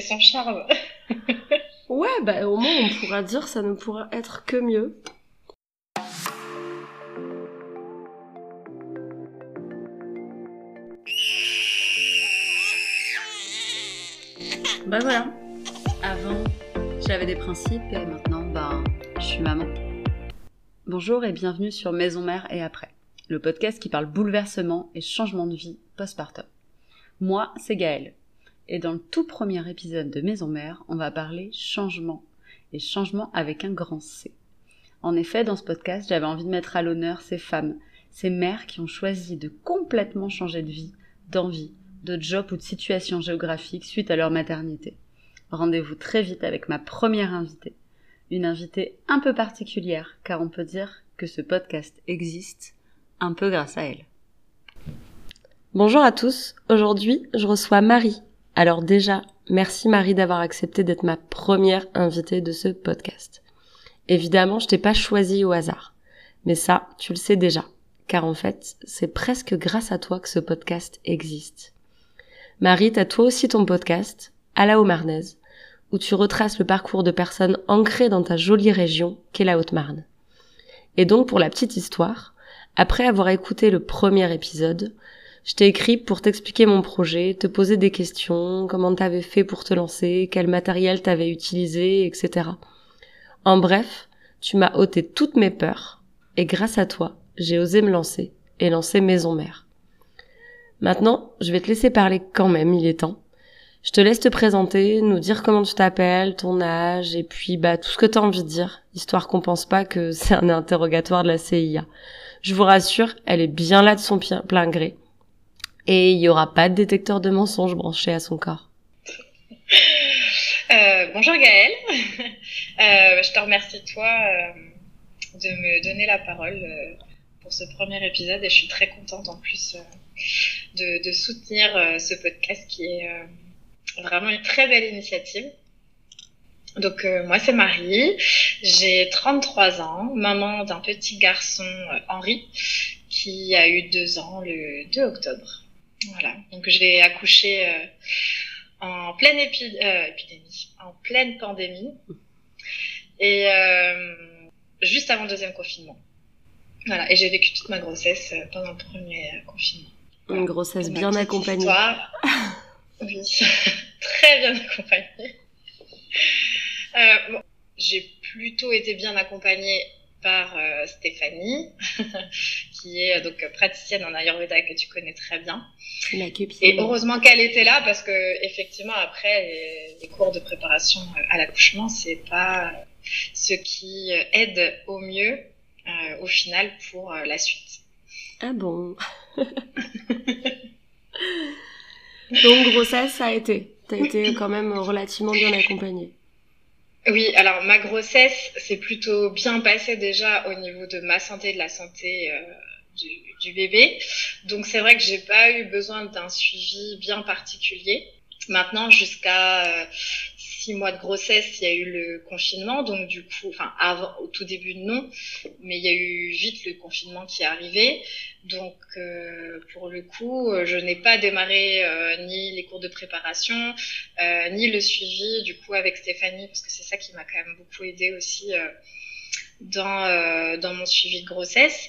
Son charme. ouais, bah au moins on pourra dire ça ne pourra être que mieux. Bah voilà. Avant, j'avais des principes et maintenant, bah, je suis maman. Bonjour et bienvenue sur Maison Mère et après, le podcast qui parle bouleversement et changement de vie postpartum. Moi, c'est Gaëlle. Et dans le tout premier épisode de Maison Mère, on va parler changement. Et changement avec un grand C. En effet, dans ce podcast, j'avais envie de mettre à l'honneur ces femmes, ces mères qui ont choisi de complètement changer de vie, d'envie, de job ou de situation géographique suite à leur maternité. Rendez-vous très vite avec ma première invitée. Une invitée un peu particulière, car on peut dire que ce podcast existe un peu grâce à elle. Bonjour à tous, aujourd'hui je reçois Marie. Alors déjà, merci Marie d'avoir accepté d'être ma première invitée de ce podcast. Évidemment, je t'ai pas choisi au hasard. Mais ça, tu le sais déjà. Car en fait, c'est presque grâce à toi que ce podcast existe. Marie, t'as toi aussi ton podcast, à la Haut-Marnaise, où tu retraces le parcours de personnes ancrées dans ta jolie région qu'est la Haute-Marne. Et donc, pour la petite histoire, après avoir écouté le premier épisode, je t'ai écrit pour t'expliquer mon projet, te poser des questions, comment t'avais fait pour te lancer, quel matériel t'avais utilisé, etc. En bref, tu m'as ôté toutes mes peurs, et grâce à toi, j'ai osé me lancer, et lancer Maison Mère. Maintenant, je vais te laisser parler quand même, il est temps. Je te laisse te présenter, nous dire comment tu t'appelles, ton âge, et puis bah tout ce que t'as envie de dire, histoire qu'on pense pas que c'est un interrogatoire de la CIA. Je vous rassure, elle est bien là de son plein gré. Et il y aura pas de détecteur de mensonges branché à son corps. Euh, bonjour Gaëlle, euh, je te remercie toi euh, de me donner la parole pour ce premier épisode et je suis très contente en plus de, soutenir ce podcast qui est vraiment une très belle initiative. Donc moi c'est Marie, j'ai 33 ans, maman d'un petit garçon Henri qui a eu deux ans le 2 octobre. Voilà, donc j'ai accouché en pleine épi épidémie, en pleine pandémie et juste avant le deuxième confinement. Voilà, et j'ai vécu toute ma grossesse pendant le premier confinement. Une grossesse bien accompagnée. Oui, très bien accompagnée. Euh, bon, j'ai plutôt été bien accompagnée par euh, Stéphanie, qui est donc praticienne en Ayurveda que tu connais très bien. La Et heureusement qu'elle était là parce que effectivement après les, les cours de préparation à l'accouchement, c'est pas ce qui aide au mieux euh, au final pour euh, la suite. Ah bon Donc grossesse, ça a été. T'as été quand même relativement bien accompagnée. Oui, alors ma grossesse s'est plutôt bien passée déjà au niveau de ma santé, de la santé euh, du, du, bébé. Donc c'est vrai que j'ai pas eu besoin d'un suivi bien particulier. Maintenant, jusqu'à euh, six mois de grossesse, il y a eu le confinement, donc du coup, enfin avant, au tout début non, mais il y a eu vite le confinement qui est arrivé. Donc euh, pour le coup, je n'ai pas démarré euh, ni les cours de préparation, euh, ni le suivi du coup avec Stéphanie, parce que c'est ça qui m'a quand même beaucoup aidé aussi euh, dans euh, dans mon suivi de grossesse.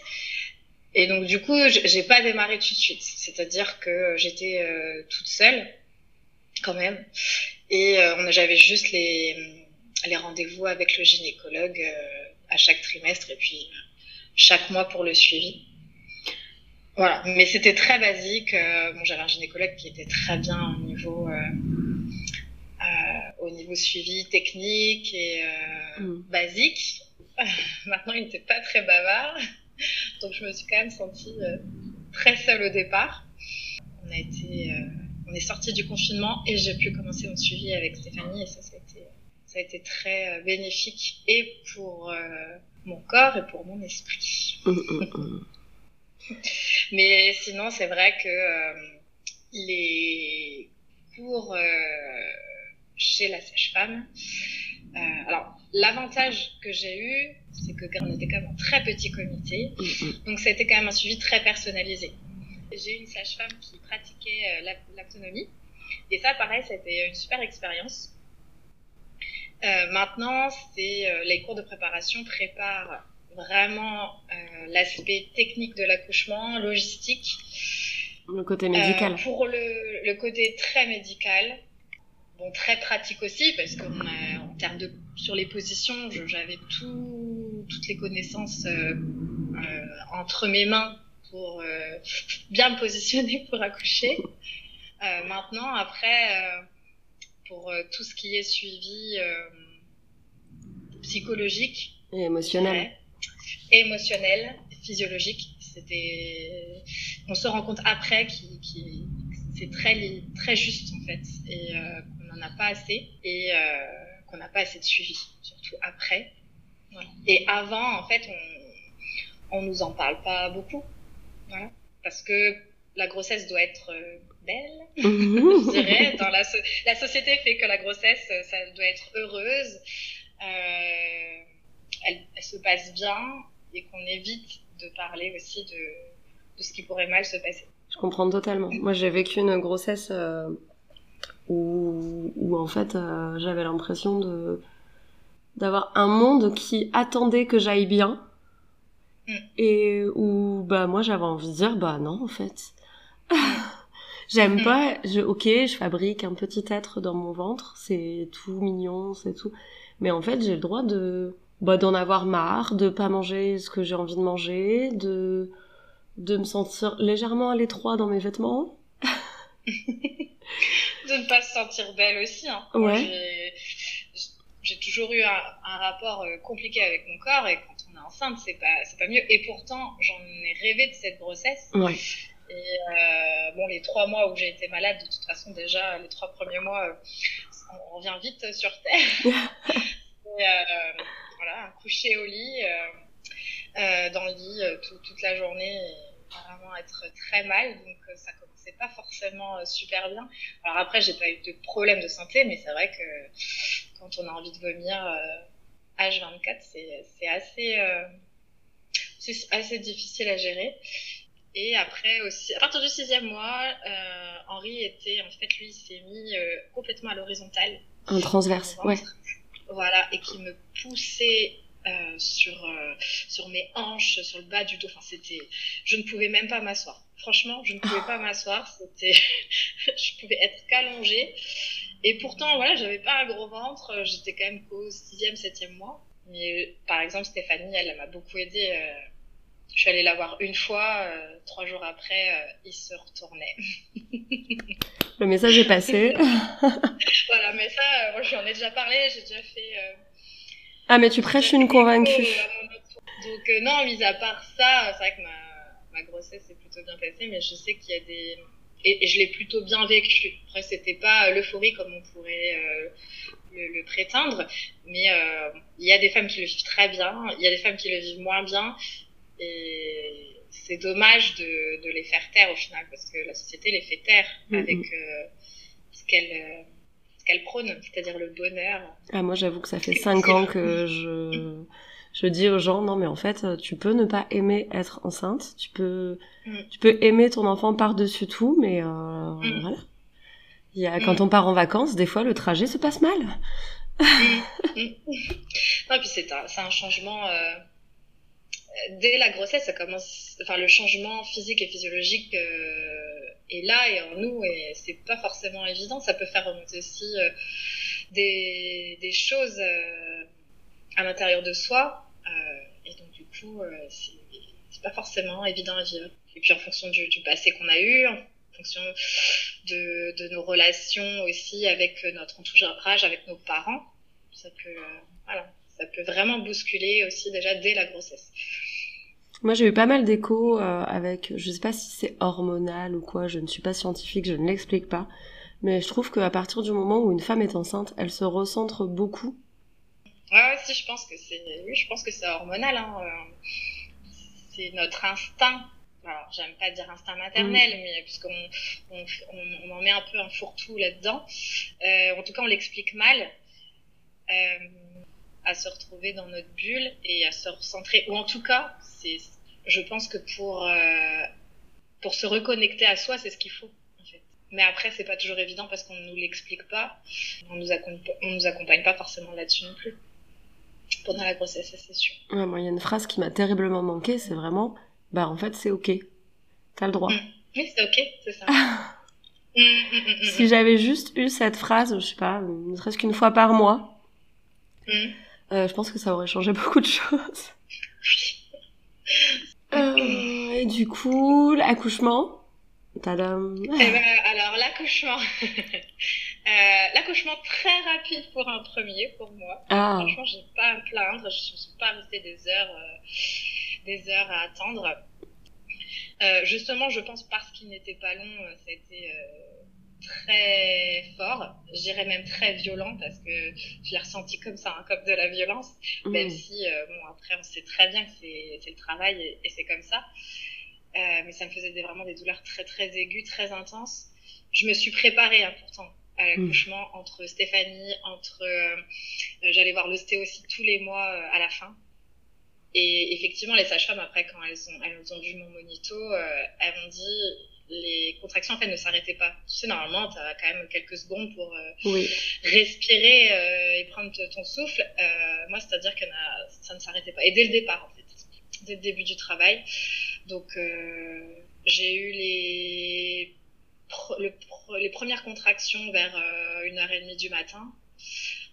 Et donc du coup, j'ai pas démarré tout de suite, c'est-à-dire que j'étais toute seule quand même. Et euh, j'avais juste les, les rendez-vous avec le gynécologue euh, à chaque trimestre et puis chaque mois pour le suivi. Voilà, mais c'était très basique. Euh, bon, j'avais un gynécologue qui était très bien au niveau, euh, au niveau suivi technique et mmh. basique. Maintenant, il n'était pas très bavard, donc je me suis quand même sentie très seule au départ. On a été on est sorti du confinement et j'ai pu commencer mon suivi avec Stéphanie et ça, ça a été, ça a été très euh, bénéfique et pour euh, mon corps et pour mon esprit. Mais sinon, c'est vrai que euh, les cours euh, chez la sage-femme, alors l'avantage que j'ai eu, c'est que on était quand même un très petit comité, donc ça a quand même un suivi très personnalisé. J'ai une sage-femme qui pratiquait euh, l'autonomie Et ça, pareil, c'était une super expérience. Euh, maintenant, c'est euh, les cours de préparation préparent vraiment euh, l'aspect technique de l'accouchement, logistique. Le côté médical. pour le, le, côté très médical, bon très pratique aussi parce qu'en termes de sur les positions, j'avais tout, toutes les connaissances entre mes mains pour bien me positionner pour accoucher. maintenant, après pour euh, tout ce qui est suivi euh, psychologique et émotionnel. Et émotionnel, physiologique. C'était, on se rend compte après qui, c'est très très juste en fait et euh, qu'on n'en a pas assez et qu'on n'a pas assez de suivi, surtout après. Et avant, en fait, on, on nous en parle pas beaucoup, voilà, parce que la grossesse doit être belle, je dirais. Dans la, la, société fait que la grossesse, ça doit être heureuse, euh, elle, elle, se passe bien et qu'on évite de parler aussi de, de, ce qui pourrait mal se passer. Je comprends totalement. Moi, j'ai vécu une grossesse euh, où, où, en fait, euh, j'avais l'impression de d'avoir un monde qui attendait que j'aille bien. Et où bah moi j'avais envie de dire bah non en fait J'aime mm. pas, je, ok, je fabrique un petit être dans mon ventre, c'est tout mignon, c'est tout. Mais en fait, j'ai le droit de, bah, d'en avoir marre, de pas manger ce que j'ai envie de manger, de, de me sentir légèrement à l'étroit dans mes vêtements. de ne pas se sentir belle aussi, hein. Ouais. J'ai toujours eu un, un, rapport euh, compliqué avec mon corps et on est enceinte, c'est pas, c'est pas mieux. Et pourtant, j'en ai rêvé de cette grossesse. Ouais. Et euh, bon, les trois mois où j'ai été malade, de toute façon, déjà, les trois premiers mois, euh, on revient vite sur Terre. et, euh, voilà, coucher au lit, dans le lit toute la journée, et vraiment être très mal. Donc, ça commençait pas forcément super bien. Alors après, j'ai pas eu de problème de santé, mais c'est vrai que quand on a envie de vomir H24, c'est assez, c'est assez difficile à gérer. Et après aussi, à partir du sixième mois, euh, Henri était, en fait, lui, il s'est mis euh, complètement à l'horizontale. Un transverse, ouais. Voilà, et qui me poussait euh, sur euh, sur mes hanches, sur le bas du dos. Enfin, c'était, je ne pouvais même pas m'asseoir. Franchement, je ne pouvais pas m'asseoir. C'était, je pouvais être qu'allongée. Et pourtant, voilà, j'avais pas un gros ventre. J'étais quand même qu'au sixième, septième mois. Mais par exemple, Stéphanie, elle, elle m'a beaucoup aidée je suis allée la voir une fois, euh, trois jours après, euh, il se retournait. Le message est passé. voilà, mais ça, euh, moi, j'en ai déjà parlé, j'ai déjà fait. ah, mais tu prêches une convaincue. Donc, non, mis à part ça, c'est vrai que ma, ma grossesse s'est plutôt bien passée, mais je sais qu'il y a des. Et, je l'ai plutôt bien vécu. Après, c'était pas l'euphorie comme on pourrait le, le, prétendre, mais il y a des femmes qui le vivent très bien, il y a des femmes qui le vivent moins bien. Et c'est dommage de, de, les faire taire au final, parce que la société les fait taire avec euh, ce qu'elle euh, qu'elle prône, c'est-à-dire le bonheur. Ah, moi, j'avoue que ça fait cinq ans que je, je dis aux gens, non, mais en fait, tu peux ne pas aimer être enceinte, tu peux, mm. tu peux aimer ton enfant par-dessus tout, mais euh, mm. voilà. Il y a, quand mm. on part en vacances, des fois, le trajet se passe mal. non, puis c'est un, un, changement euh, dès la grossesse, ça commence, enfin, le changement physique et physiologique euh, est là et en nous et c'est pas forcément évident. Ça peut faire remonter aussi euh, des, des choses euh, à l'intérieur de soi et donc du coup, c'est pas forcément évident à vivre. Et puis en fonction du, passé qu'on a eu, en fonction de, nos relations aussi avec notre entourage, avec nos parents, ça peut, voilà ça peut vraiment bousculer aussi déjà dès la grossesse. Moi, j'ai eu pas mal d'échos euh, avec, je sais pas si c'est hormonal ou quoi, je ne suis pas scientifique, je ne l'explique pas, mais je trouve qu'à partir du moment où une femme est enceinte, elle se recentre beaucoup. Ouais, si, je pense que c'est, oui, je pense que c'est hormonal. Hein. Euh, c'est notre instinct. Alors, j'aime pas dire instinct maternel, mais puisqu'on on, on, en met un peu un fourre-tout là-dedans. Euh, en tout cas, on l'explique mal. Euh, à se retrouver dans notre bulle et à se recentrer. Ou en tout cas, c'est, je pense que pour, euh, pour se reconnecter à soi, c'est ce qu'il faut. En fait. Mais après, c'est pas toujours évident parce qu'on ne nous l'explique pas. On nous, on nous accompagne pas forcément là-dessus non plus. Pendant la grossesse, c'est sûr. Ouais, moi, il y a une phrase qui m'a terriblement manqué, c'est vraiment, bah en fait, c'est ok. T'as le droit. Mm. Oui, c'est ok, c'est ça. Mm, mm, si j'avais juste eu cette phrase, je sais pas, ne serait-ce qu'une fois par mois, euh, je pense que ça aurait changé beaucoup de choses. Euh, et du coup, l'accouchement, Tadam. Eh ben, alors l'accouchement, l'accouchement très rapide pour un premier pour moi. Ah. Franchement, j'ai pas à me plaindre. Je ne suis pas restée des heures, euh, des heures à attendre. Euh, justement, je pense parce qu'il n'était pas long, euh, ça a été euh, très fort. Je dirais même très violent parce que je l'ai ressenti comme ça, hein, comme de la violence. Même mmh. si, bon, après, on sait très bien que c'est le travail et, et c'est comme ça. Euh, mais ça me faisait des, vraiment des douleurs très très aiguës, très intenses. Je me suis préparée hein, pourtant à l'accouchement mm. entre Stéphanie, entre euh, euh, j'allais voir l'ostéo aussi tous les mois à la fin. Et effectivement, les sages-femmes après quand elles ont elles ont vu mon monito, elles m'ont dit les contractions en fait ne s'arrêtaient pas. Tu sais normalement tu as quand même quelques secondes pour respirer et prendre ton souffle. moi c'est-à-dire que ça ne s'arrêtait pas. Et dès le départ en fait, dès le début du travail. Donc euh, j'ai eu les, les premières contractions vers euh, une heure et demie du matin.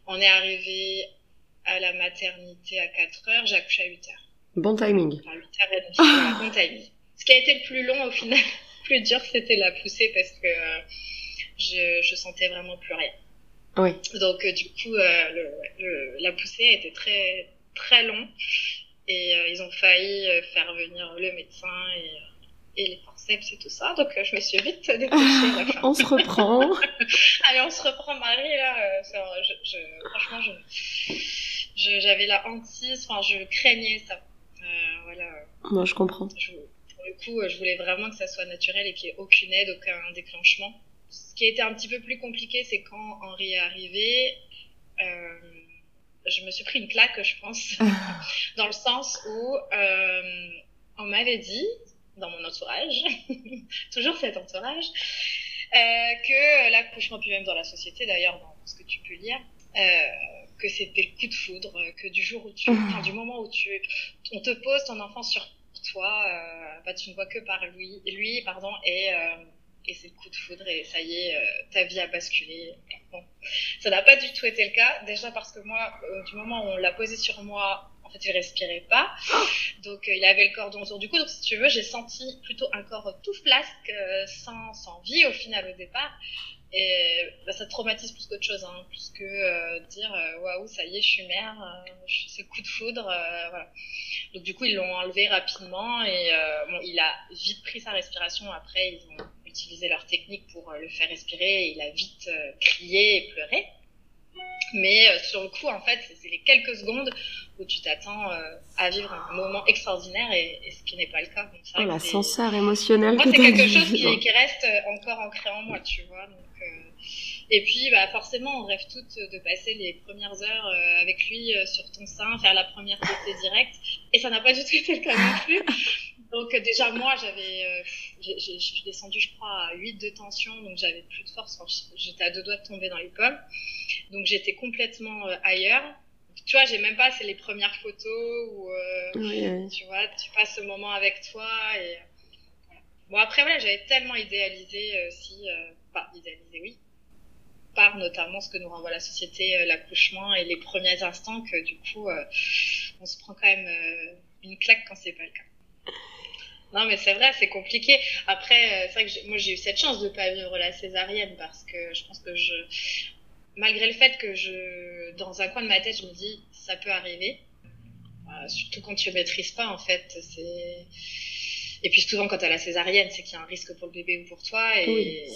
On est arrivé à la maternité à 4 heures, j'ai accouché à 8 heures. Bon timing. À 8 heures bon timing. Ce qui a été le plus long au final, le plus dur, c'était la poussée parce que euh, je, je sentais vraiment plus rien. Oui. Donc du coup, le, la poussée a été très très long et euh, ils ont failli euh, faire venir le médecin et, et les forceps et tout ça. Donc euh, je me suis vite dépêchée. on se reprend. Allez, on se reprend, Marie. Là, je, je, franchement, je, j'avais la hantise. Enfin, je craignais ça. voilà. Moi, je comprends. Je, pour le coup, je voulais vraiment que ça soit naturel et qu'il n'y ait aucune aide, aucun déclenchement. Ce qui a été un petit peu plus compliqué, c'est quand Henri est arrivé. Euh, je me suis pris une claque, je pense, dans le sens où euh, on m'avait dit, dans mon entourage, toujours cet entourage, euh, que l'accouchement, puis même dans la société d'ailleurs, dans ce que tu peux lire, euh, que c'était le coup de foudre, que du jour où tu, enfin, du moment où tu, on te pose ton enfant sur toi, euh, bah, tu ne vois que par lui, lui pardon, et euh, et c'est le coup de foudre et ça y est, euh, ta vie a basculé. Bon, ça n'a pas du tout été le cas. Déjà parce que moi, du moment où on l'a posé sur moi, en fait, il respirait pas. Donc, euh, il avait le cordon autour du cou. Donc, si tu veux, j'ai senti plutôt un corps tout flasque, sans, sans vie au final au départ. Et bah, ça traumatise plus qu'autre chose, hein, plus que dire waouh, ça y est, je suis mère, c'est le coup de foudre. voilà. Donc du coup, ils l'ont enlevé rapidement et bon, il a vite pris sa respiration. Après, ils ont utiliser leur technique pour euh, le faire respirer. il a vite euh, crié et pleuré. Mais euh, sur le coup, en fait, c'est les quelques secondes où tu t'attends à vivre un moment extraordinaire et, ce qui n'est pas le cas. Donc, oh, émotionnel. Moi, c'est quelque chose qui, qui, reste encore ancré en moi, tu vois. Donc, et puis, bah, forcément, on rêve toutes de passer les premières heures avec lui sur ton sein, faire la première côté directe. Et ça n'a pas du tout été le cas non plus. Donc déjà moi j'avais, euh, je suis descendue je crois à 8 de tension, donc j'avais plus de force, j'étais à deux doigts de tomber dans les pommes. Donc j'étais complètement euh, ailleurs. Tu vois, j'ai même pas, c'est les premières photos où euh, tu vois, tu passes ce moment avec toi et bon après voilà, j'avais tellement idéalisé aussi, pas idéalisé oui, par notamment ce que nous renvoie la société, l'accouchement et les premiers instants que du coup on se prend quand même une claque quand c'est pas le cas. Non, mais c'est vrai, c'est compliqué. Après, euh, c'est vrai que moi, j'ai eu cette chance de pas vivre la césarienne parce que je pense que je, malgré le fait que je, dans un coin de ma tête, je me dis, ça peut arriver. Euh, surtout quand tu maîtrises pas, en fait, c'est, et puis souvent quand tu as la césarienne, c'est qu'il y a un risque pour le bébé ou pour toi, et,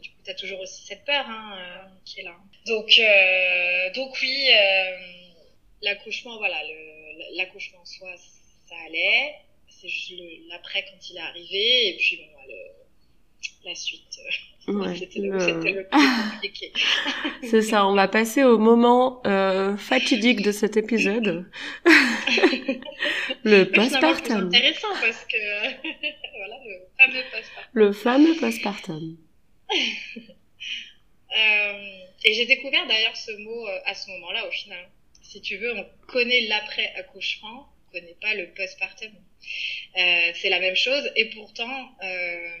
du coup, tu as toujours aussi cette peur hein, euh, qui est là. Donc, euh, donc oui, euh, l'accouchement, voilà, l'accouchement en soi, ça allait c'est juste l'après quand il est arrivé et puis bon, le, la suite. Euh, ouais, c'était le... le... plus compliqué. c'est ça, on va passer au moment euh, fatidique de cet épisode. le postpartum. C'est intéressant parce que voilà, le fameux postpartum. Le fameux postpartum. et j'ai découvert d'ailleurs ce mot à ce moment-là au final. Si tu veux, on connaît l'après-accouchement, on connaît pas le postpartum. Euh, c'est la même chose et pourtant, euh,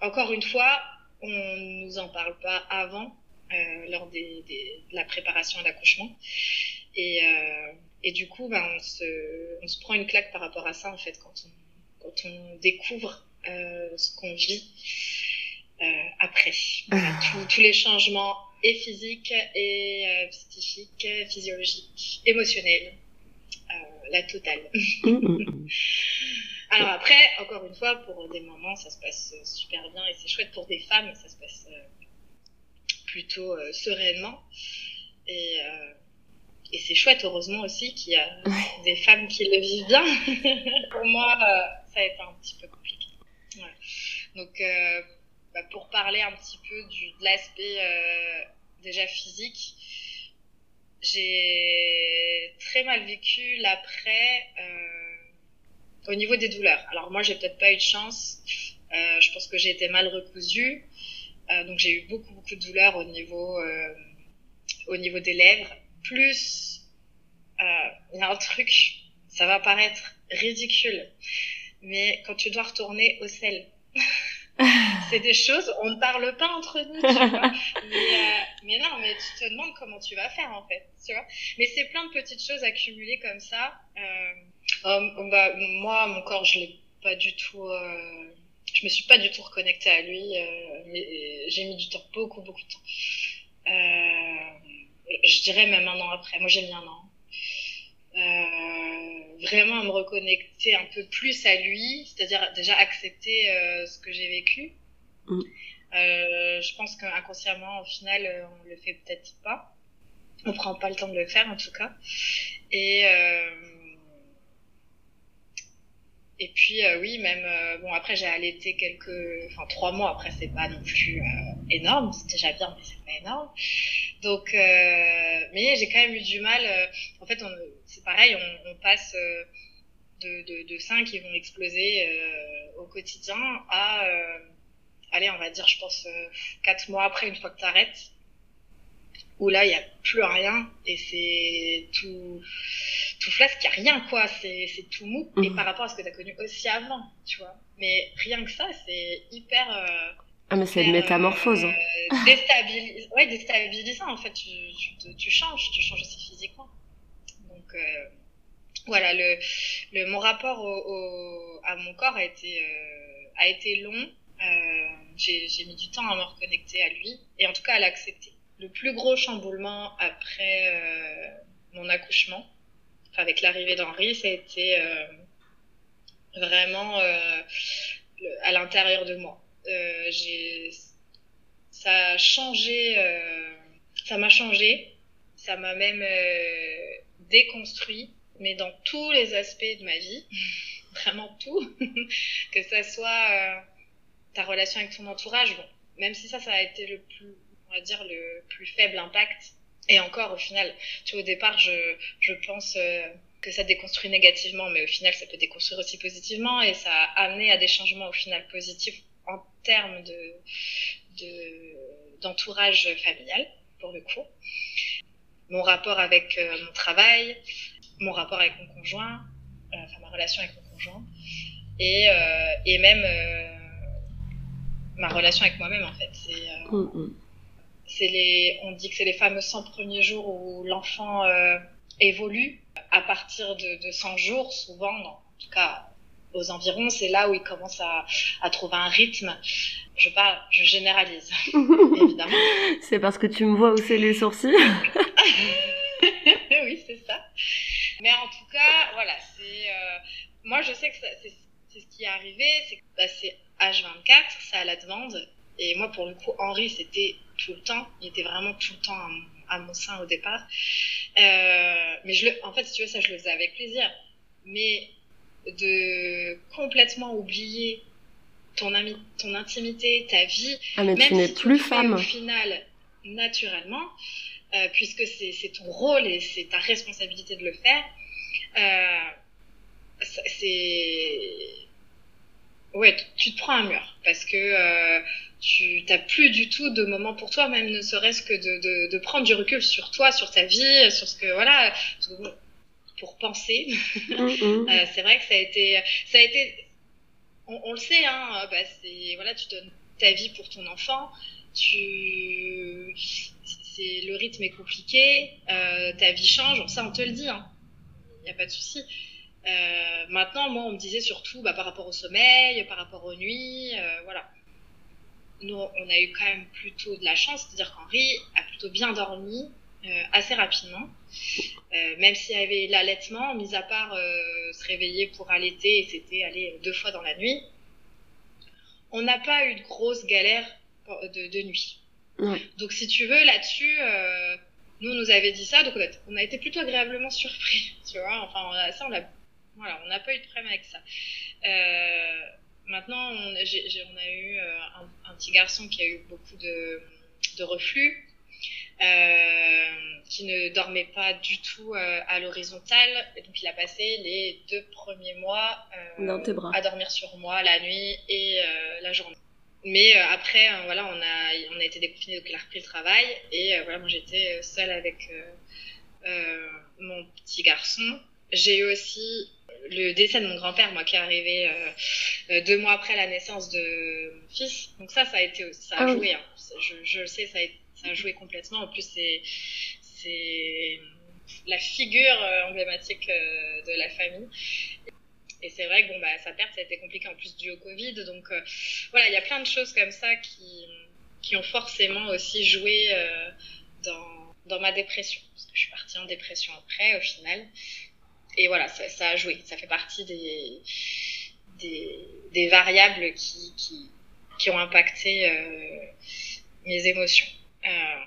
encore une fois, on nous en parle pas avant, euh, lors des, des, de la préparation à l'accouchement. Et, et du coup, ben, on, se, on se prend une claque par rapport à ça, en fait, quand on, quand on découvre euh, ce qu'on vit euh, après. Voilà, tous les changements et physiques et euh, psychiques, physiologiques, émotionnels. Euh, la totale. Alors après, encore une fois, pour des moments, ça se passe super bien et c'est chouette pour des femmes, ça se passe euh, plutôt euh, sereinement. Et, euh, et c'est chouette, heureusement aussi, qu'il y a des femmes qui le vivent bien. pour moi, euh, ça a été un petit peu compliqué. Ouais. Donc, euh, bah, pour parler un petit peu du, de l'aspect déjà physique, j'ai très mal vécu l'après au niveau des douleurs. Alors moi, j'ai peut-être pas eu de chance. Euh, je pense que j'ai été mal recousue. Euh, donc j'ai eu beaucoup beaucoup de douleurs au niveau euh, au niveau des lèvres. Plus il y a un truc, ça va paraître ridicule, mais quand tu dois retourner au sel. c'est des choses, on ne parle pas entre nous, tu vois. Mais, mais, non, mais tu te demandes comment tu vas faire, en fait, tu vois. Mais c'est plein de petites choses accumulées comme ça. Euh, euh, bah, moi, mon corps, je l'ai pas du tout. Euh, je me suis pas du tout reconnectée à lui. Euh, mais j'ai mis du temps, beaucoup, beaucoup de temps. Euh, je dirais même un an après. Moi, j'ai mis un an. Vraiment à me reconnecter un peu plus à lui, c'est-à-dire déjà accepter ce que j'ai vécu. Mm. je pense qu'inconsciemment, au final, on le fait peut-être pas. On prend pas le temps de le faire, en tout cas. Et et puis euh, oui, même euh, bon après j'ai allaité quelques, enfin trois mois après c'est pas non plus euh, énorme, c'est déjà bien mais c'est pas énorme. Donc mais j'ai quand même eu du mal. en fait c'est pareil, on, on passe de, de, de seins qui vont exploser au quotidien à allez on va dire je pense quatre mois après une fois que t'arrêtes où là il y a plus rien et c'est tout tout flasque, il n'y a rien, quoi. C'est, tout mou. Et mhm. par rapport à ce que tu as connu aussi avant, tu vois. Mais rien que ça, c'est hyper. Euh, ah, mais c'est une métamorphose. Euh, hein. déstabilis... ouais, déstabilisant, en fait. Tu, tu, tu, changes, tu changes aussi physiquement. Euh, voilà, le, mon rapport à mon corps a été, euh, a été long. Euh, j'ai, mis du temps à me reconnecter à lui et en tout cas à l'accepter. Le plus gros chamboulement après mon accouchement, avec l'arrivée d'Henri, ça a été vraiment à l'intérieur de moi. Ça a changé, ça m'a changé, ça m'a même déconstruit, mais dans tous les aspects de ma vie, vraiment tout, que ça soit ta relation avec ton entourage, bon, même si ça, ça a été le plus, on va dire, le plus faible impact, et encore, au final, tu vois, au départ, je, je pense euh, que ça déconstruit négativement, mais au final, ça peut déconstruire aussi positivement et ça a amené à des changements au final positifs en termes de, d'entourage familial, pour le coup. Mon rapport avec euh, mon travail, mon rapport avec mon conjoint, euh, enfin ma relation avec mon conjoint, et, euh, et même ma relation avec moi-même, en fait. C'est. Mm, mm c'est les, on dit que c'est les fameux 100 premiers jours où l'enfant euh, évolue. À partir de, de 100 jours, souvent, en tout cas aux environs, c'est là où il commence à, à trouver un rythme. Je pas, je généralise, évidemment. C'est parce que tu me vois hausser les sourcils. oui, c'est ça. Mais en tout cas, voilà, c'est, euh, moi je sais que c'est, c'est ce qui est arrivé, c'est que bah, c'est H24, c'est à la demande. Et moi, pour le coup, Henri, c'était tout le temps. Il était vraiment tout le temps à, mon sein au départ. Euh, mais je le, en fait, si tu veux, ça, je le faisais avec plaisir. Mais de complètement oublier ton, ami, ton intimité, ta vie, ah, mais même tu n'es plus femme. Au final, naturellement, euh, puisque c'est ton rôle et c'est ta responsabilité de le faire, euh, c'est ouais, tu te prends un mur parce que euh, tu t'as plus du tout de moment pour toi, même ne serait-ce que de, de, de, prendre du recul sur toi, sur ta vie, sur ce que voilà, pour penser. Euh, c'est vrai que ça a été, ça a été, on, on le sait, hein, bah c'est voilà, tu donnes ta vie pour ton enfant, tu, c'est le rythme est compliqué, euh, ta vie change, ça on te le dit, il hein, n'y a pas de souci. Euh, maintenant, moi, on me disait surtout bah, par rapport au sommeil, par rapport aux nuits, euh, voilà nous, on a eu quand même plutôt de la chance, c'est-à-dire qu'Henri a plutôt bien dormi assez rapidement, euh, même s'il y avait l'allaitement, mis à part euh, se réveiller pour allaiter, et c'était aller deux fois dans la nuit. On n'a pas eu de grosses galères de, de nuit. Ouais. Donc, si tu veux, là-dessus, euh, nous, on nous avait dit ça, donc on a, été plutôt agréablement surpris, tu vois. Enfin, ça, on a, voilà, on n'a pas eu de problème avec ça. Euh, Maintenant, on, a eu euh, un, petit garçon qui a eu beaucoup de, reflux, euh, qui ne dormait pas du tout euh, à l'horizontale. Donc, il a passé les deux premiers mois à dormir sur moi la nuit et la journée. Mais après, voilà, on a, on a été déconfinés, donc il a repris le travail. Et voilà, moi, j'étais seule avec mon petit garçon. J'ai eu aussi le décès de mon grand-père, moi, qui est arrivé euh, euh, deux mois après la naissance de mon fils. Donc ça, ça a été, ça a ah joué. Hein. Je, je, le sais, ça a, a joué complètement. En plus, c'est, la figure euh, emblématique de la famille. Et c'est vrai que bon, bah, sa perte, a été compliqué en plus dû au Covid. Donc voilà, il y a plein de choses comme ça qui, ont forcément aussi joué dans, ma dépression. Parce que je suis partie en dépression après, au final et voilà, ça, a joué. Ça fait partie des, variables qui, ont impacté euh, mes émotions. Euh,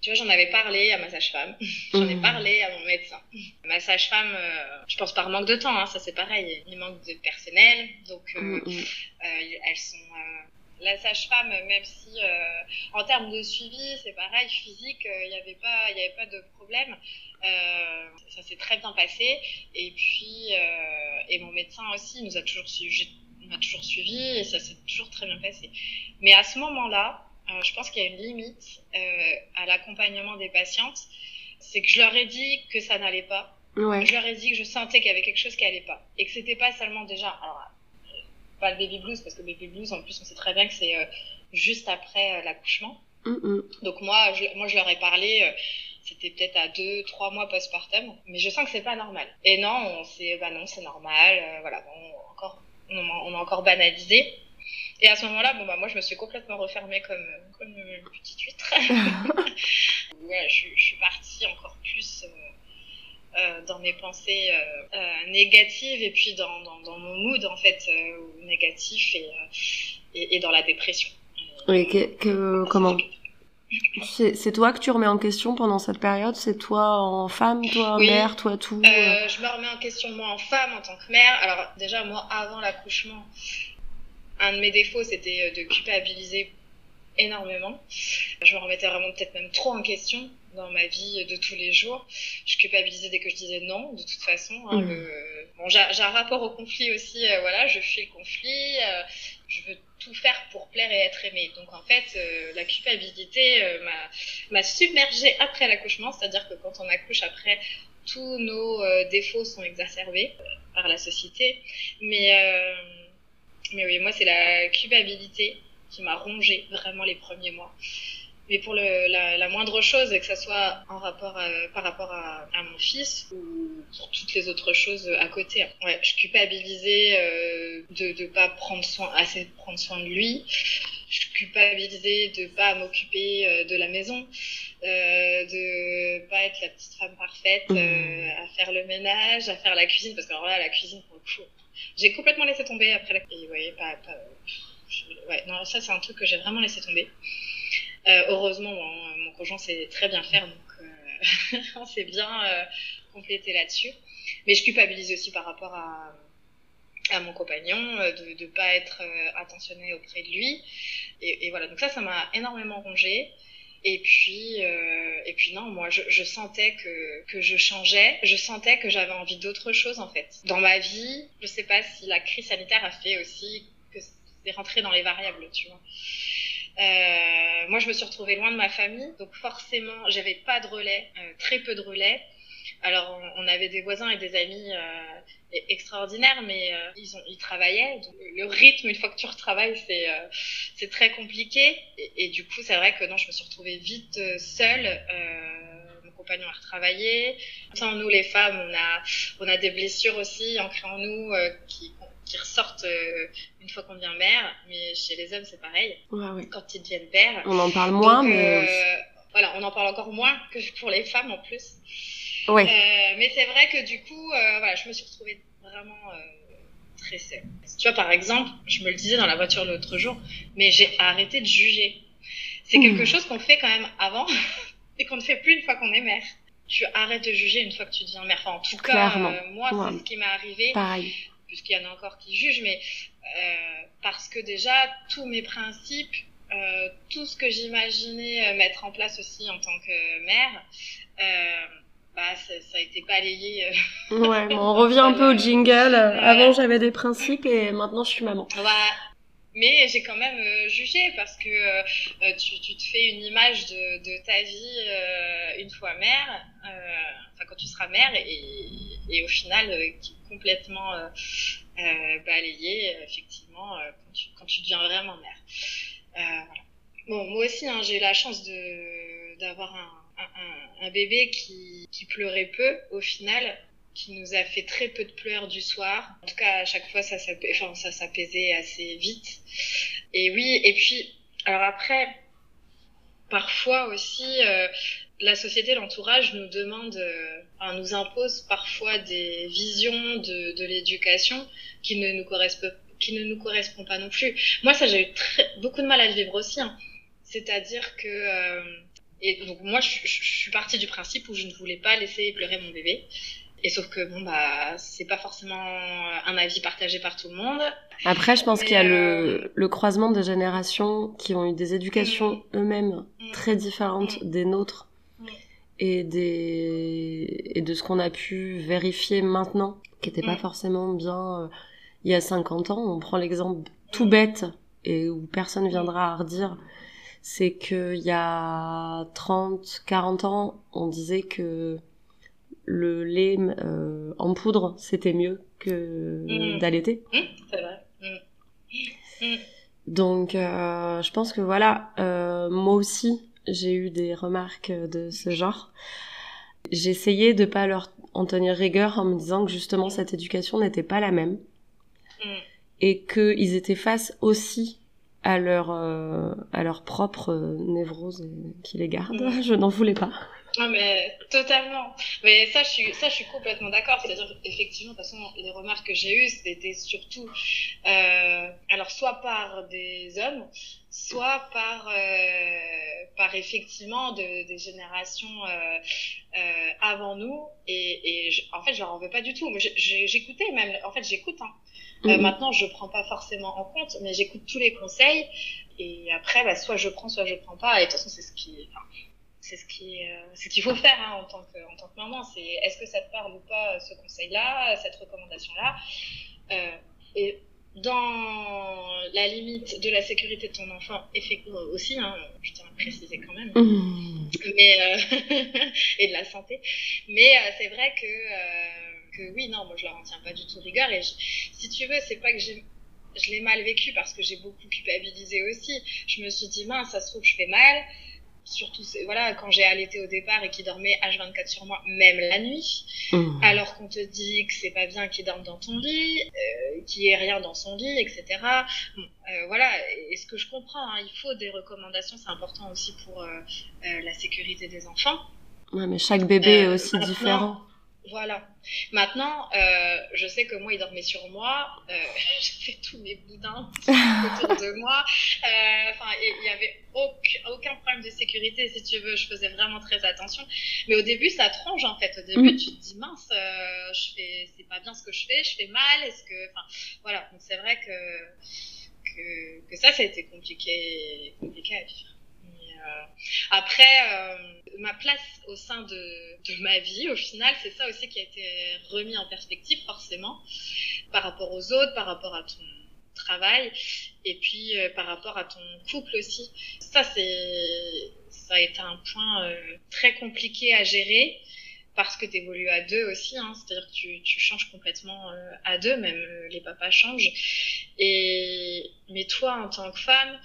tu vois, j'en avais parlé à ma sage-femme, j'en ai mmh. parlé à mon médecin. Ma sage-femme, euh, je pense par manque de temps, hein, ça c'est pareil, il manque de personnel, donc euh, mmh, mmh. Euh, elles sont la sage-femme, même si en termes de suivi, c'est pareil, physique, il n'y avait pas, il avait pas de problème. Ça s'est très bien passé. Et puis, et mon médecin aussi nous a toujours suivi, m'a toujours suivi et ça s'est toujours très bien passé. Mais à ce moment-là, euh, je pense qu'il y a une limite euh, à l'accompagnement des patientes. C'est que je leur ai dit que ça n'allait pas. Ouais. Je leur ai dit que je sentais qu'il y avait quelque chose qui allait pas et que c'était pas seulement déjà, alors pas le baby blues parce que le baby blues en plus on sait très bien que c'est juste après l'accouchement. Mm -hmm. Donc moi, je, moi je leur ai parlé c'était peut-être à deux, trois mois postpartum, mais je sens que c'est pas normal. Et non, on s'est, bah non, c'est normal, euh, voilà, bon, encore, on, a encore banalisé. Et à ce moment-là, bon bah moi je me suis complètement refermée comme comme une petite huître. ouais, je, je, suis partie encore plus euh, euh, dans mes pensées euh, négatives et puis dans, dans, dans, mon mood en fait négatif et, et, et dans la dépression. Oui, que, que comment c'est toi que tu remets en question pendant cette période? C'est toi en femme, toi en mère, toi tout euh, Je me remets en question moi en femme, en tant que mère. Alors déjà, moi, avant l'accouchement, un de mes défauts, c'était euh, de culpabiliser énormément. Je me remettais vraiment peut-être même trop en question dans ma vie de tous les jours. Je culpabilisais dès que je disais non, de toute façon. Hein, mmh. Bon, j'ai un rapport au conflit aussi. Euh, voilà, je fuis le conflit. Euh, je veux tout faire pour plaire et être aimée. Donc en fait, euh, la culpabilité m'a submergée après l'accouchement, c'est-à-dire que quand on accouche après, tous nos défauts sont exacerbés par la société. Mais, mais oui, moi c'est la culpabilité qui m'a rongée vraiment les premiers mois mais pour le, la, la, moindre chose, que ça soit en rapport à, par rapport à, à, mon fils ou pour toutes les autres choses à côté. Ouais, je culpabilisais euh, de ne pas prendre soin, assez prendre soin de lui. Je culpabilisais de pas m'occuper euh, de la maison, euh, de pas être la petite femme parfaite, mmh. euh, à faire le ménage, à faire la cuisine, parce que alors là, la cuisine, pour le coup, j'ai complètement laissé tomber après la... Et ouais, pas, pas... Ouais, non, ça c'est un truc que j'ai vraiment laissé tomber. Euh, heureusement, mon, mon conjoint sait très bien faire, donc euh, on s'est bien euh, complété là-dessus. Mais je culpabilise aussi par rapport à, à mon compagnon de ne pas être attentionné auprès de lui. Et, et voilà, donc ça, ça m'a énormément rongé. Et puis, euh, et puis non, moi, je, je, sentais que, que je changeais. Je sentais que j'avais envie d'autre chose, en fait. Dans ma vie, je sais pas si la crise sanitaire a fait aussi que c'est rentré dans les variables, tu vois. Euh, moi, je me suis retrouvée loin de ma famille, donc forcément, j'avais pas de relais, euh, très peu de relais. Alors, on, avait des voisins et des amis euh, extraordinaires, mais euh, ils, ont, ils travaillaient. Donc, le rythme, une fois que tu retravailles, c'est euh, c'est très compliqué. Et, et du coup, c'est vrai que non, je me suis retrouvée vite seule. mon compagnon a retravaillé. Tant nous, les femmes, on a on a des blessures aussi ancrées en nous qui qui ressortent euh, une fois qu'on devient mère, mais chez les hommes c'est pareil. Ouais, Quand ils deviennent pères. On en parle moins, mais euh, voilà, on en parle encore moins que pour les femmes en plus. Euh, mais c'est vrai que du coup, voilà, je me suis retrouvée vraiment très seule. Tu vois, par exemple, je me le disais dans la voiture l'autre jour, mais j'ai arrêté de juger. C'est mmh. quelque chose qu'on fait quand même avant et qu'on ne fait plus une fois qu'on est mère tu arrêtes de juger une fois que tu deviens mère. Enfin, en tout cas, moi, c'est ce qui m'est arrivé. Pareil puisqu'il y en a encore qui jugent, mais euh, parce que déjà, tous mes principes, euh, tout ce que j'imaginais euh, mettre en place aussi en tant que mère, euh, bah, ça, ça, a été balayé. Euh. ouais, bon, on revient un peu au jingle. Avant, j'avais des principes et maintenant, je suis maman. Ouais. Mais j'ai quand même euh, jugé parce que euh, tu, tu, te fais une image de, de ta vie euh, une fois mère, enfin quand tu seras mère, et, et au final qui est complètement balayé effectivement quand tu, quand, tu, deviens vraiment mère. Voilà. Bon, moi aussi, hein, j'ai eu la chance de d'avoir un, un, bébé qui, qui pleurait peu au final qui nous a fait très peu de pleurs du soir. En tout cas, à chaque fois, ça s'apaisait enfin, assez vite. Et oui, et puis, alors après, parfois aussi, euh, la société, l'entourage nous demande, euh, enfin, nous impose parfois des visions de, de l'éducation qui ne nous correspondent qui ne nous correspond pas non plus. Moi, ça, j'ai eu très, beaucoup de mal à le vivre aussi. Hein. C'est-à-dire que euh, et donc moi, je, je, suis partie du principe où je ne voulais pas laisser pleurer mon bébé. Et sauf que bon bah c'est pas forcément un avis partagé par tout le monde. Après, je pense qu'il y a le, euh, le croisement de générations qui ont eu des éducations mm. eux-mêmes mm. très différentes mm. des nôtres et des et de ce qu'on a pu vérifier maintenant, qui était pas forcément bien euh, il y a 50 ans. On prend l'exemple tout bête et où personne viendra à redire c'est que il y a 30, 40 ans, on disait que le lait euh, en poudre, c'était mieux que mmh. d'allaiter. Mmh, c'est vrai. Mmh. Donc, euh, je pense que voilà, euh, moi aussi, j'ai eu des remarques de ce genre. Essayé de pas leur en tenir rigueur en me disant que justement cette éducation n'était pas la même et qu'ils étaient face aussi à leur à leur propre névrose qui les garde. Je n'en voulais pas. Ah mais totalement. Mais ça je suis ça je suis complètement d'accord. C'est-à-dire effectivement de toute façon les remarques que j'ai eues c'était surtout euh, alors soit par des hommes, soit par euh, par effectivement de, des générations euh, euh, avant nous et, et en fait je leur en veux pas du tout. J'écoutais même en fait j'écoute. Hein. Euh, mhm. maintenant je prends pas forcément en compte mais j'écoute tous les conseils et après bah, soit je prends soit je prends pas et de toute façon c'est ce qui enfin, c'est ce qui euh, ce qu'il faut faire hein, en tant que en tant que maman c'est est-ce que ça te parle ou pas ce conseil là cette recommandation là euh, et dans la limite de la sécurité de ton enfant effectivement aussi hein, je tiens à préciser quand même mmh. mais euh, et de la santé. Mais euh, c'est vrai que euh, que oui non moi je leur en tiens pas du tout rigueur et si tu veux c'est pas que j'ai je l'ai mal vécu parce que j'ai beaucoup culpabilisé aussi. Je me suis dit mince ça se trouve je fais mal surtout voilà quand j'ai allaité au départ et qu'il dormait H24 sur moi même la nuit. Mmh. alors qu'on te dit que c'est pas bien qu'il dorme dans ton lit euh, qu'il ait rien dans son lit etc bon, euh, voilà et ce que je comprends hein, il faut des recommandations c'est important aussi pour euh, euh la sécurité des enfants. Ouais mais chaque bébé est euh, aussi différent voilà. Maintenant, euh, je sais que moi, il dormait sur moi. Euh, J'avais tous mes boudins autour de moi. Euh, enfin, il y avait aucun, aucun, problème de sécurité, si tu veux. Je faisais vraiment très attention. Mais au début, ça tronche, en fait. Au début, mmh. tu te dis, mince, euh, je fais, c'est pas bien ce que je fais, je fais mal. Est-ce que, enfin, voilà. Donc, c'est vrai que, que, que ça, ça a été compliqué, compliqué à vivre. Euh, après, euh, ma place au sein de, ma vie, au final, c'est ça aussi qui a été remis en perspective, forcément, par rapport aux autres, par rapport à ton travail et puis par rapport à ton couple aussi. Ça, c'est, ça a été un point très compliqué à gérer parce que tu évolues à deux aussi, hein, c'est-à-dire que tu, changes complètement euh, à deux, même euh, les papas changent. Et mais toi, en tant que femme,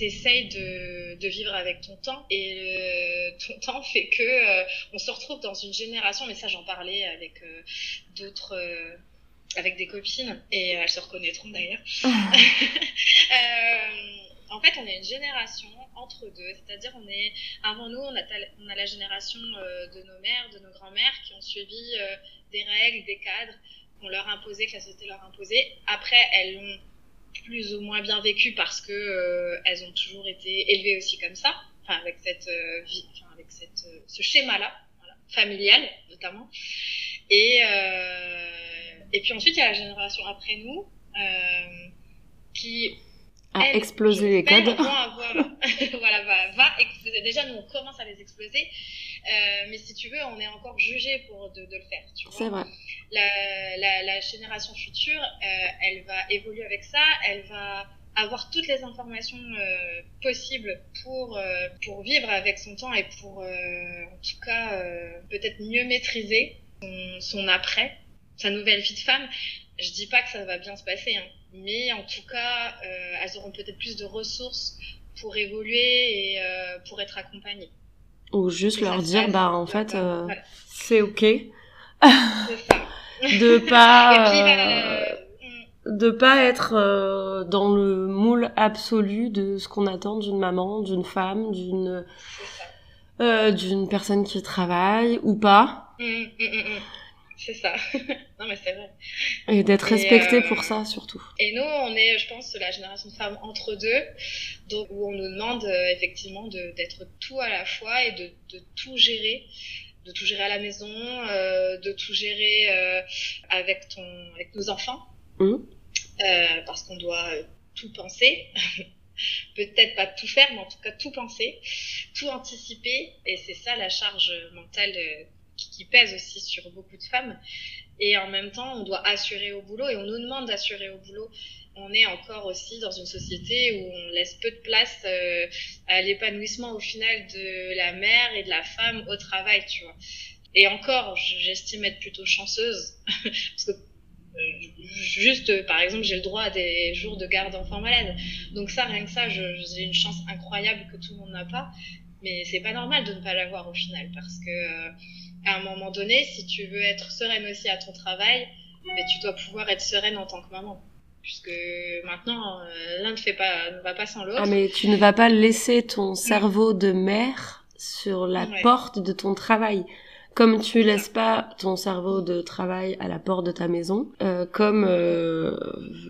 t'essayes de, de vivre avec ton temps et ton temps fait que euh, on se retrouve dans une génération, mais ça j'en parlais avec d'autres avec des copines et elles se reconnaîtront d'ailleurs. en fait, on est une génération entre deux, c'est-à-dire on est avant nous, on a, on a la génération euh, de nos mères, de nos grands-mères qui ont suivi euh, des règles, des cadres qu'on leur imposait, que la société leur imposait. Après, elles l'ont plus ou moins bien vécu parce que euh, elles ont toujours été élevées aussi comme ça, enfin avec cette vie, enfin avec cette ce schéma-là, voilà, familial notamment. Et et puis ensuite il y a la génération après nous qui à exploser les codes. Avoir, voilà, va, va exploser. Déjà, nous, on commence à les exploser. Euh, mais si tu veux, on est encore jugé pour de, de le faire. C'est vrai. La, la, la, génération future, euh, elle va évoluer avec ça. Elle va avoir toutes les informations euh, possibles pour, pour vivre avec son temps et pour, en tout cas, peut-être mieux maîtriser son, son après, sa nouvelle vie de femme. Je dis pas que ça va bien se passer, hein mais en tout cas, euh, elles auront peut-être plus de ressources pour évoluer et euh, pour être accompagnées. Ou juste leur dire, bah en fait, euh, c'est ok. De pas, mm. de pas être dans le moule absolu de ce qu'on attend d'une maman, d'une femme, d'une d'une personne qui travaille ou pas. Mm, mm, c'est ça. non, mais c'est vrai. Et d'être respecté euh, pour ça, surtout. Et nous, on est, je pense, la génération de femmes entre deux, donc, où on nous demande euh, effectivement d'être tout à la fois et de, de, tout gérer de tout gérer à la maison, euh, de tout gérer euh, avec ton, avec nos enfants, mmh. parce qu'on doit tout penser. Peut-être pas tout faire, mais en tout cas tout penser, tout anticiper, et c'est ça la charge mentale qui pèse aussi sur beaucoup de femmes. Et en même temps, on doit assurer au boulot et on nous demande d'assurer au boulot. On est encore aussi dans une société où on laisse peu de place euh, à l'épanouissement au final de la mère et de la femme au travail, tu vois. Et encore, j'estime être plutôt chanceuse parce que euh, juste, par exemple, j'ai le droit à des jours de garde d'enfants malades. Donc ça, rien que ça, j'ai une chance incroyable que tout le monde n'a pas. Mais c'est pas normal de ne pas l'avoir au final parce que euh, à un moment donné, si tu veux être sereine aussi à ton travail, mais tu dois pouvoir être sereine en tant que maman. Puisque maintenant, euh, l'un ne fait pas, ne va pas sans l'autre. Ah, mais tu ne vas pas laisser ton cerveau de mère sur la porte de ton travail. Comme tu laisses pas ton cerveau de travail à la porte de ta maison, euh, comme euh,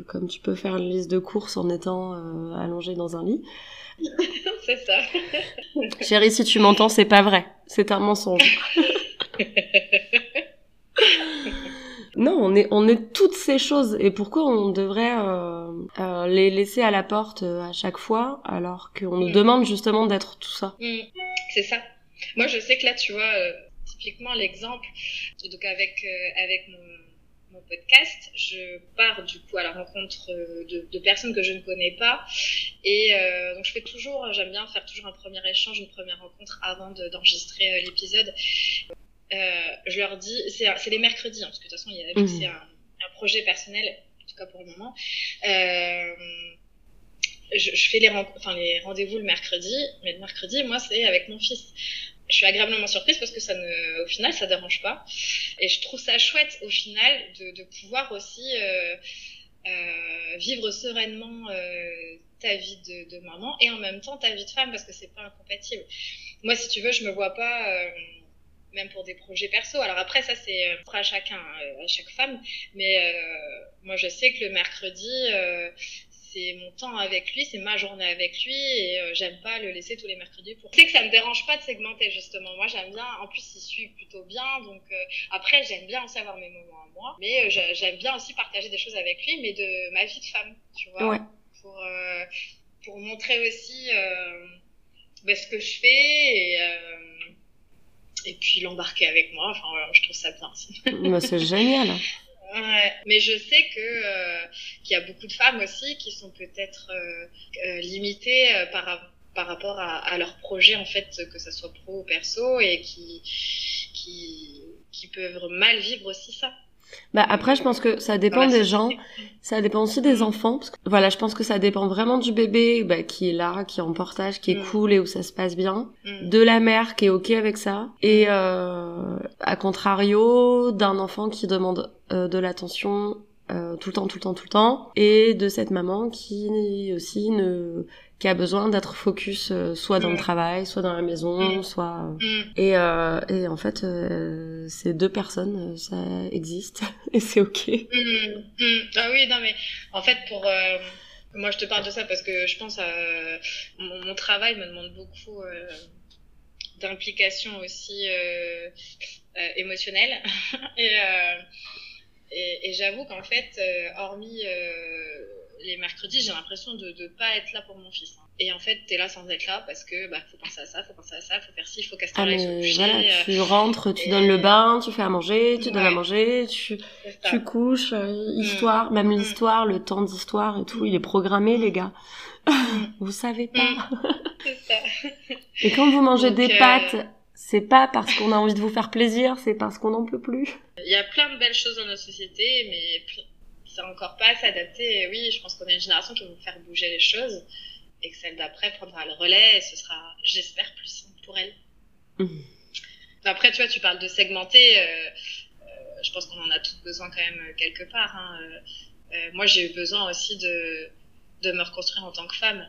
comme tu peux faire une liste de courses en étant allongé dans un lit. c'est ça. Chérie, si tu m'entends, c'est pas vrai. C'est un mensonge. non, on est, on est toutes ces choses. Et pourquoi on devrait euh, euh, les laisser à la porte euh, à chaque fois alors qu'on nous mm. demande justement d'être tout ça? Mm. C'est ça. Moi, je sais que là, tu vois, typiquement l'exemple, donc avec avec mon, mon podcast, je pars du coup à la rencontre de, de personnes que je ne connais pas, et euh, donc je fais toujours, j'aime bien faire toujours un premier échange, une première rencontre avant d'enregistrer l'épisode. Euh, je leur dis, c'est les mercredis, hein, parce que de toute façon, il y a, mmh. c'est un, un, projet personnel, en tout cas pour le moment. Euh, je, je, fais les, enfin, les rendez-vous le mercredi, mais le mercredi, moi, c'est avec mon fils. Je suis agréablement surprise parce que ça ne, au final, ça dérange pas. Et je trouve ça chouette, au final, de, de pouvoir aussi euh, euh, vivre sereinement euh, ta vie de, de, maman et en même temps ta vie de femme parce que c'est pas incompatible. Moi, si tu veux, je me vois pas euh, même pour des projets perso. Alors après, ça c'est euh, à chacun, euh, à chaque femme. Mais euh, moi, je sais que le mercredi, euh, c'est mon temps avec lui, c'est ma journée avec lui, et euh, j'aime pas le laisser tous les mercredis. Pour... Tu sais que ça me dérange pas de segmenter justement. Moi, j'aime bien. En plus, il suit plutôt bien, donc après, j'aime bien aussi avoir mes moments à moi. Mais j'aime bien aussi partager des choses avec lui, mais de ma vie de femme, tu vois, ouais. pour pour montrer aussi ben, ce que je fais et et puis l'embarquer avec moi. Enfin voilà, je trouve ça bien. bah, c'est génial. Ouais, mais je sais que euh, qu'il y a beaucoup de femmes aussi qui sont peut-être euh, euh, limitées par par rapport à, à, leur projet en fait que ça soit pro ou perso et qui qui qui peuvent mal vivre aussi ça. Bah après, je pense que ça dépend des gens, ça dépend aussi des enfants. Parce que, voilà, je pense que ça dépend vraiment du bébé bah, qui est là, qui est en portage, qui est mm. cool et où ça se passe bien, mm. de la mère qui est ok avec ça, et euh, à contrario d'un enfant qui demande euh, de l'attention euh, tout le temps, tout le temps, tout le temps, et de cette maman qui aussi ne qui a besoin d'être focus euh, soit dans le mm. travail, soit dans la maison, mm. soit mm. et euh, et en fait euh, ces deux personnes ça existe et c'est ok. Ah oui non mais en fait pour moi je te parle de ça parce que je pense à mon, mon travail me demande beaucoup d'implication aussi émotionnelle et et, et j'avoue qu'en fait hormis les mercredis, j'ai l'impression de ne pas être là pour mon fils. Hein. Et en fait, tu es là sans être là parce que bah faut penser à ça, faut penser à ça, faut faire ci, faut casser ah, voilà, euh, tu rentres, tu donnes le bain, tu fais à manger, tu donnes à manger, tu tu couches, euh, mm. histoire, même mm. l'histoire, le temps d'histoire et tout, il est programmé les gars. Mm. vous savez pas. Ça. et quand vous mangez des euh, pâtes, c'est pas parce qu'on a envie de vous faire plaisir, c'est parce qu'on n'en peut plus. Il y a plein de belles choses dans notre société, mais c'est encore pas s'adapter. Oui, je pense qu'on est une génération qui va faire bouger les choses et que celle d'après prendra le relais et ce sera, j'espère, plus simple pour elle. Mmh. Après, tu vois, tu parles de segmenter. Euh, euh, je pense qu'on en a tous besoin quand même quelque part. Hein. Euh, moi, j'ai eu besoin aussi de, de me reconstruire en tant que femme.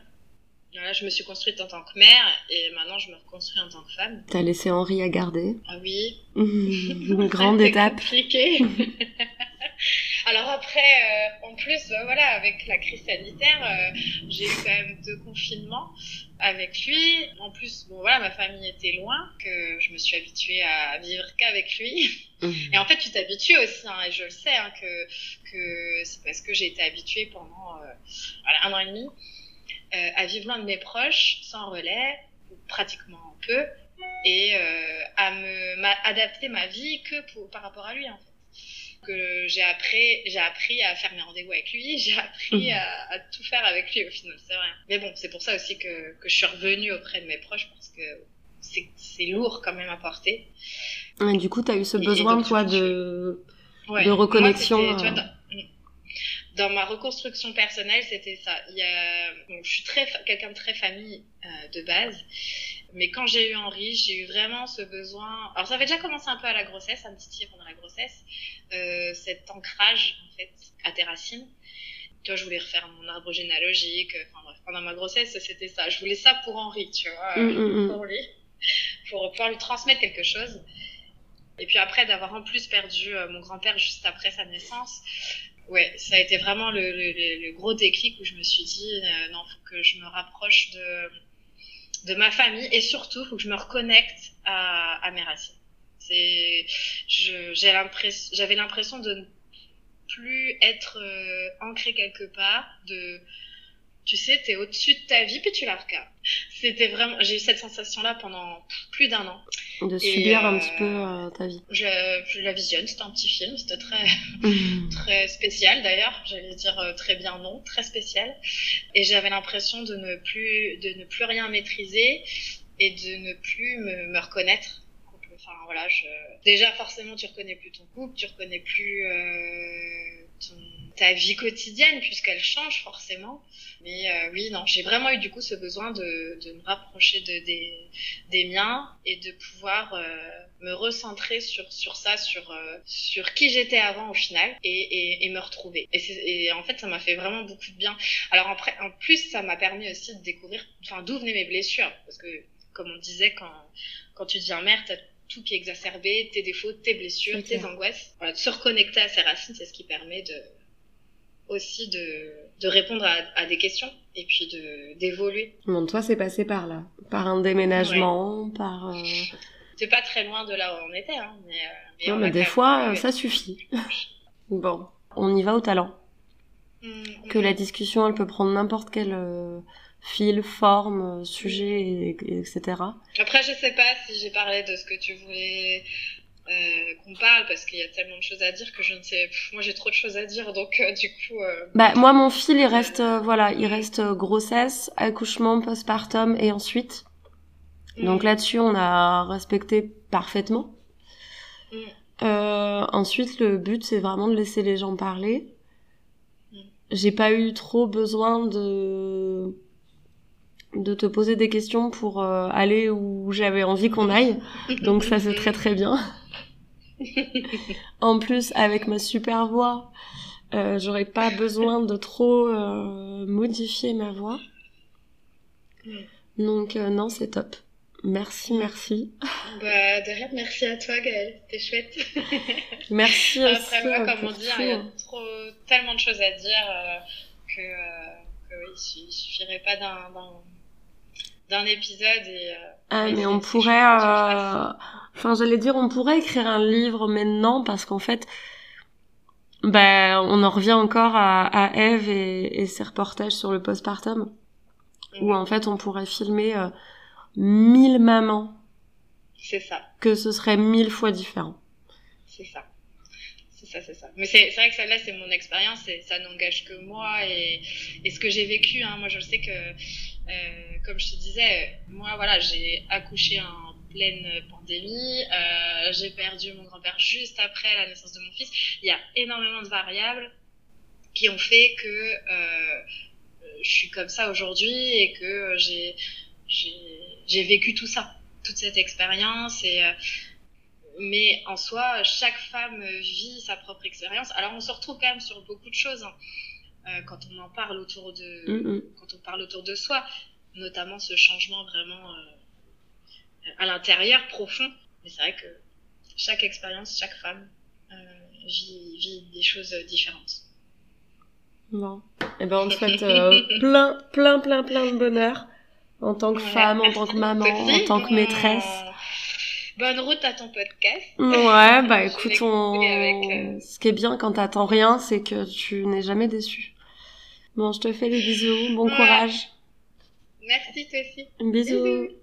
Là, je me suis construite en tant que mère et maintenant je me reconstruis en tant que femme. T'as laissé Henri à garder? Ah oui. Mmh. Une grande étape. compliqué. Alors après, euh, en plus, bah, voilà, avec la crise sanitaire, euh, j'ai eu quand même deux confinements avec lui. En plus, bon voilà, ma famille était loin, que je me suis habituée à vivre qu'avec lui. Mmh. Et en fait, tu t'habitues aussi, hein, et je le sais, hein, que, que c'est parce que j'ai été habituée pendant euh, voilà, un an et demi à vivre loin de mes proches, sans relais, pratiquement peu, et à me adapter ma vie que pour, par rapport à lui en fait que j'ai appris, j'ai appris à faire mes rendez-vous avec lui, j'ai appris mhm. à, tout faire avec lui au final, c'est vrai. Mais bon, c'est pour ça aussi que, que je suis revenue auprès de mes proches parce que c'est lourd quand même à porter. Et du coup, tu as eu ce besoin, toi, de, de reconnexion. Euh. Dans, ma reconstruction personnelle, c'était ça. Il y a, je suis très quelqu'un de très famille euh, de base mais quand j'ai eu Henri, j'ai eu vraiment ce besoin. Alors ça avait déjà commencé un peu à la grossesse, un petit pendant la grossesse, euh, cet ancrage en fait à tes racines. Toi, je voulais refaire mon arbre généalogique. Enfin bref, pendant ma grossesse, c'était ça. Je voulais ça pour Henri, tu vois, mm, mm, mm. pour lui, pour pouvoir lui transmettre quelque chose. Et puis après, d'avoir en plus perdu euh, mon grand-père juste après sa naissance, ouais, ça a été vraiment le, le, le, gros déclic où je me suis dit, euh, non, faut que je me rapproche de de ma famille et surtout, faut que je me reconnecte à, à mes racines. C'est, j'ai l'impression, j'avais l'impression de ne plus être euh, ancré quelque part, de tu sais, t'es au-dessus de ta vie, puis tu la regardes. C'était vraiment, j'ai eu cette sensation-là pendant plus d'un an. De subir un euh, petit peu euh, ta vie. Je, je, la visionne, c'était un petit film, c'était très, très spécial d'ailleurs, j'allais dire euh, très bien non, très spécial. Et j'avais l'impression de ne plus, de ne plus rien maîtriser et de ne plus me, me reconnaître enfin voilà je déjà forcément tu reconnais plus ton couple tu reconnais plus euh, ta vie quotidienne puisqu'elle change forcément. Mais euh, oui, non, j'ai vraiment eu du coup ce besoin de, de me rapprocher de, des, des miens et de pouvoir euh, me recentrer sur, sur ça, sur, euh, sur qui j'étais avant au final et, et, et me retrouver. Et, en fait, ça m'a fait vraiment beaucoup de bien. Alors après, en plus, ça m'a permis aussi de découvrir, d'où venaient mes blessures. Parce que, comme on disait, quand, quand tu deviens mère, t'as tout qui est exacerbé, tes défauts, tes blessures, tes angoisses. Voilà, de se reconnecter à ses racines, c'est ce qui permet de aussi de, de répondre à, à, des questions et puis de d'évoluer. Bon, toi, c'est passé par là, par un déménagement, par. Euh... C'est pas très loin de là où on était, hein, mais. Euh, mais non, mais des fois, ça suffit. bon, on y va au talent. Mmh, que la discussion, elle peut prendre n'importe quel euh, fil, forme, euh, sujet, et, etc. Après, je sais pas si j'ai parlé de ce que tu voulais euh, qu'on parle parce qu'il y a tellement de choses à dire que je ne sais. moi, j'ai trop de choses à dire, donc euh, du coup. Euh, bah moi, mon fil, il reste voilà, il reste grossesse, accouchement, postpartum et ensuite. Donc mm. là-dessus, on a respecté parfaitement. Mm. ensuite, le but, c'est vraiment de laisser les gens parler. Mm. J'ai pas eu trop besoin de de te poser des questions pour aller où j'avais envie qu'on aille. Donc ça c'est très très bien. en plus, avec ma super voix, euh, j'aurais pas besoin de trop euh, modifier ma voix. Donc euh, non, c'est top. Merci, merci. Bah, de rien, merci à toi, Gaëlle. C'était chouette. merci Après, moi, comme on dit, il y a trop, tellement de choses à dire que, que il suffirait pas d'un d'un épisode et euh, ah mais on pourrait euh, enfin j'allais dire on pourrait écrire un livre maintenant parce qu'en fait ben on en revient encore à, à Eve et, ses reportages sur le postpartum où mhm. en fait on pourrait filmer euh, mille mamans. C'est ça. Que ce serait mille fois différent. C'est ça c'est. Mais c'est vrai que celle-là, c'est mon expérience et ça n'engage que moi et, ce que j'ai vécu. Hein. Moi, je sais que euh, comme je te disais, moi, voilà, j'ai accouché en pleine pandémie. Euh, j'ai perdu mon grand-père juste après la naissance de mon fils. Il y a énormément de variables qui ont fait que euh, je suis comme ça aujourd'hui et que j'ai vécu tout ça, toute cette expérience et mais en soi, chaque femme vit sa propre expérience. Alors on se retrouve quand même sur beaucoup de choses. Hein. Euh, quand on en parle autour de, mm, mm. quand on parle autour de soi, notamment ce changement vraiment euh, à l'intérieur profond. Mais c'est vrai que chaque expérience, chaque femme euh, vit, vit, des choses différentes. Bon. Eh ben, on te souhaite plein, plein, plein, plein de bonheur en tant que femme, en tant que maman, en tant que maîtresse. Bonne route à ton podcast. Ouais, bah écoute, on... ce qui est bien quand t'attends rien, c'est que tu n'es jamais déçu. Bon, je te fais des bisous. Bon courage. Merci, toi aussi. Bisous. bisous.